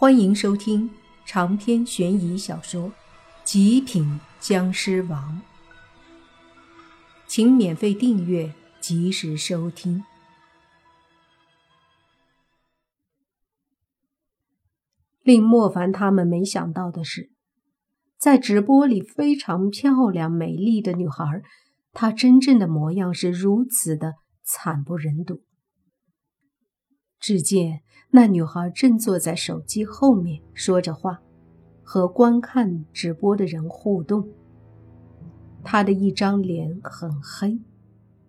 欢迎收听长篇悬疑小说《极品僵尸王》，请免费订阅，及时收听。令莫凡他们没想到的是，在直播里非常漂亮、美丽的女孩，她真正的模样是如此的惨不忍睹。只见那女孩正坐在手机后面说着话，和观看直播的人互动。她的一张脸很黑，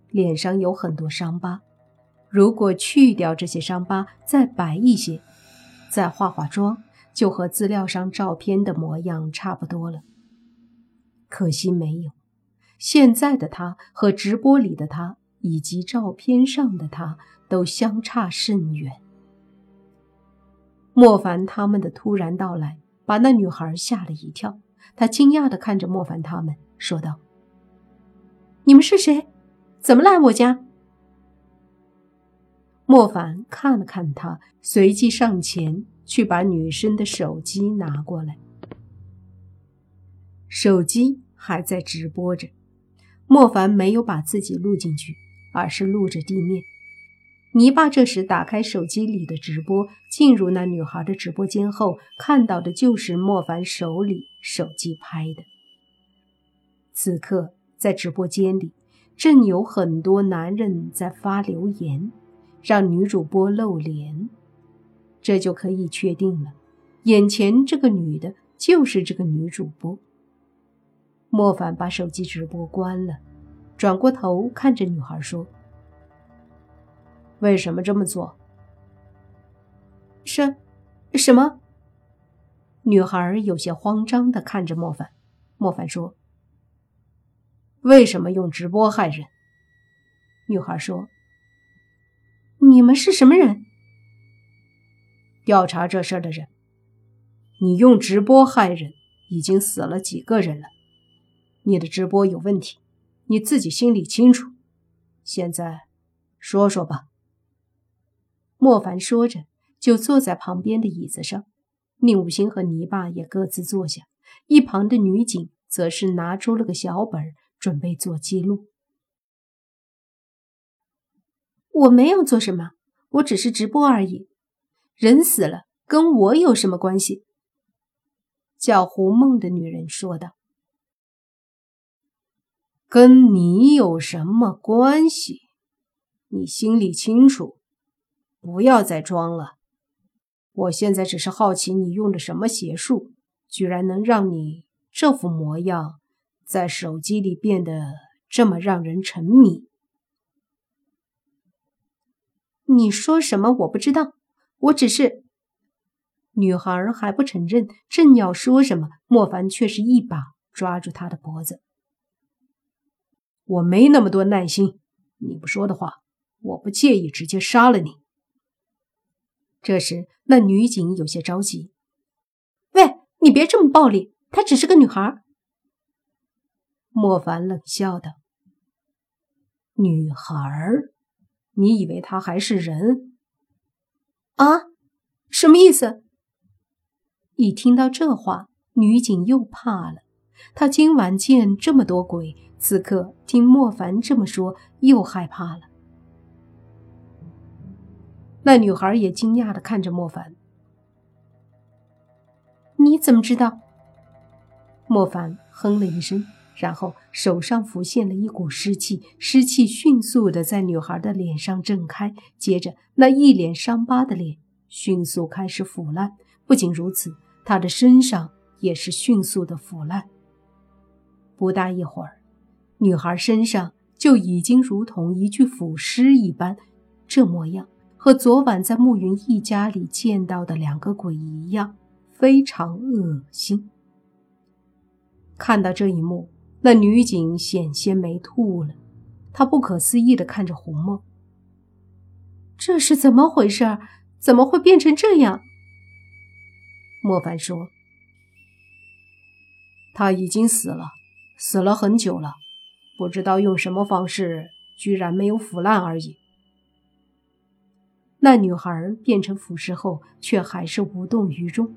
脸上有很多伤疤。如果去掉这些伤疤，再白一些，再化化妆，就和资料上照片的模样差不多了。可惜没有，现在的她和直播里的她。以及照片上的他都相差甚远。莫凡他们的突然到来把那女孩吓了一跳，他惊讶地看着莫凡他们，说道：“你们是谁？怎么来我家？”莫凡看了看他，随即上前去把女生的手机拿过来。手机还在直播着，莫凡没有把自己录进去。而是露着地面。泥巴这时打开手机里的直播，进入那女孩的直播间后，看到的就是莫凡手里手机拍的。此刻在直播间里，正有很多男人在发留言，让女主播露脸。这就可以确定了，眼前这个女的就是这个女主播。莫凡把手机直播关了。转过头看着女孩说：“为什么这么做？”“什，什么？”女孩有些慌张的看着莫凡。莫凡说：“为什么用直播害人？”女孩说：“你们是什么人？调查这事儿的人。你用直播害人，已经死了几个人了。你的直播有问题。”你自己心里清楚，现在说说吧。莫凡说着，就坐在旁边的椅子上。宁武星和泥巴也各自坐下，一旁的女警则是拿出了个小本，准备做记录。我没有做什么，我只是直播而已。人死了，跟我有什么关系？叫胡梦的女人说道。跟你有什么关系？你心里清楚，不要再装了。我现在只是好奇，你用的什么邪术，居然能让你这副模样在手机里变得这么让人沉迷？你说什么？我不知道，我只是……女孩还不承认，正要说什么，莫凡却是一把抓住她的脖子。我没那么多耐心，你不说的话，我不介意直接杀了你。这时，那女警有些着急：“喂，你别这么暴力，她只是个女孩。”莫凡冷笑道：“女孩？你以为她还是人？啊？什么意思？”一听到这话，女警又怕了。他今晚见这么多鬼。此刻听莫凡这么说，又害怕了。那女孩也惊讶的看着莫凡：“你怎么知道？”莫凡哼了一声，然后手上浮现了一股湿气，湿气迅速的在女孩的脸上震开，接着那一脸伤疤的脸迅速开始腐烂。不仅如此，她的身上也是迅速的腐烂。不大一会儿。女孩身上就已经如同一具腐尸一般，这模样和昨晚在慕云一家里见到的两个鬼一样，非常恶心。看到这一幕，那女警险些没吐了，她不可思议地看着胡梦：“这是怎么回事？怎么会变成这样？”莫凡说：“他已经死了，死了很久了。”不知道用什么方式，居然没有腐烂而已。那女孩变成腐尸后，却还是无动于衷。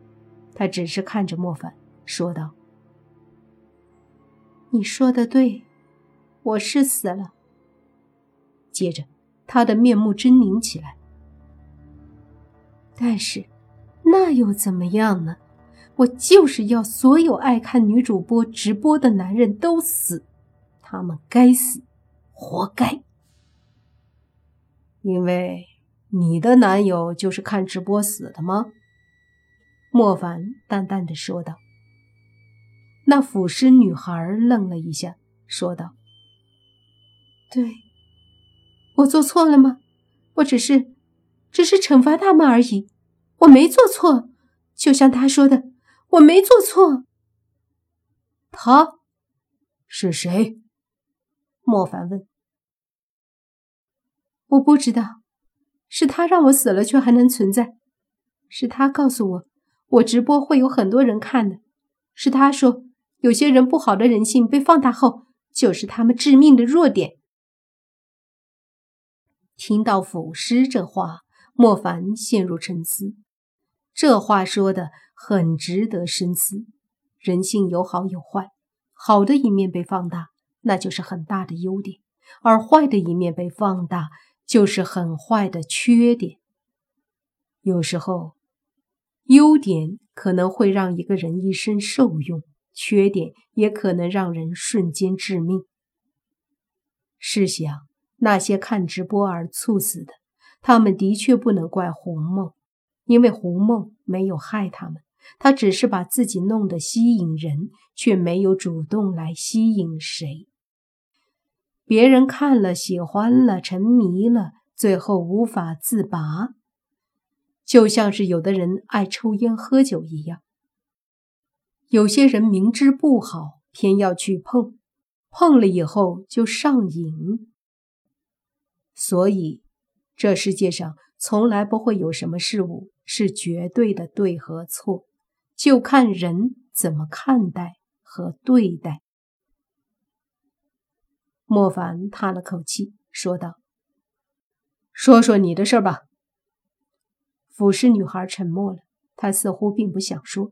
她只是看着莫凡，说道：“你说的对，我是死了。”接着，她的面目狰狞起来。但是，那又怎么样呢？我就是要所有爱看女主播直播的男人都死，他们该死，活该。因为你的男友就是看直播死的吗？莫凡淡淡的说道。那腐尸女孩愣了一下，说道：“对，我做错了吗？我只是，只是惩罚他们而已，我没做错。就像他说的，我没做错。他是谁？”莫凡问。我不知道，是他让我死了却还能存在，是他告诉我，我直播会有很多人看的，是他说，有些人不好的人性被放大后，就是他们致命的弱点。听到腐尸这话，莫凡陷入沉思。这话说的很值得深思。人性有好有坏，好的一面被放大，那就是很大的优点；而坏的一面被放大。就是很坏的缺点。有时候，优点可能会让一个人一生受用，缺点也可能让人瞬间致命。试想，那些看直播而猝死的，他们的确不能怪红梦，因为胡梦没有害他们，他只是把自己弄得吸引人，却没有主动来吸引谁。别人看了喜欢了沉迷了，最后无法自拔，就像是有的人爱抽烟喝酒一样。有些人明知不好，偏要去碰，碰了以后就上瘾。所以，这世界上从来不会有什么事物是绝对的对和错，就看人怎么看待和对待。莫凡叹了口气，说道：“说说你的事吧。”俯视女孩沉默了，她似乎并不想说。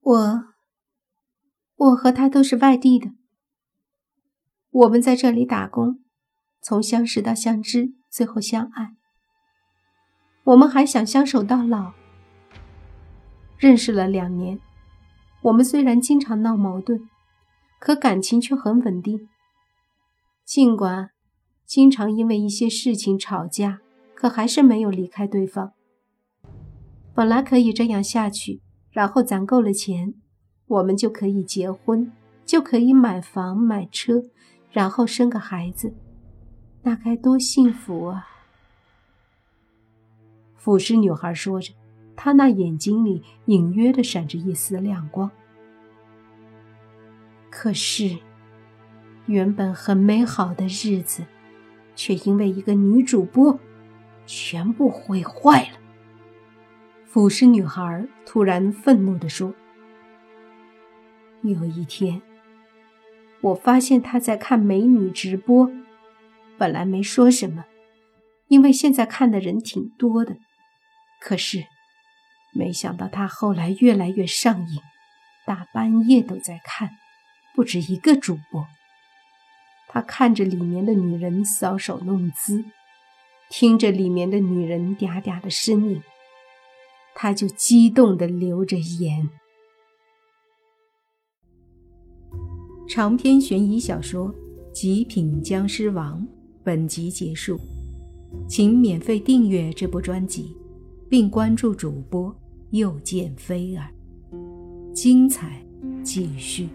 我，我和他都是外地的。我们在这里打工，从相识到相知，最后相爱。我们还想相守到老。认识了两年，我们虽然经常闹矛盾，可感情却很稳定。尽管经常因为一些事情吵架，可还是没有离开对方。本来可以这样下去，然后攒够了钱，我们就可以结婚，就可以买房买车，然后生个孩子，那该多幸福啊！腐尸女孩说着，她那眼睛里隐约的闪着一丝亮光。可是。原本很美好的日子，却因为一个女主播，全部毁坏了。腐尸女孩突然愤怒地说：“有一天，我发现她在看美女直播，本来没说什么，因为现在看的人挺多的。可是，没想到他后来越来越上瘾，大半夜都在看，不止一个主播。”他看着里面的女人搔首弄姿，听着里面的女人嗲嗲的声音，他就激动的流着眼。长篇悬疑小说《极品僵尸王》本集结束，请免费订阅这部专辑，并关注主播又见菲儿，精彩继续。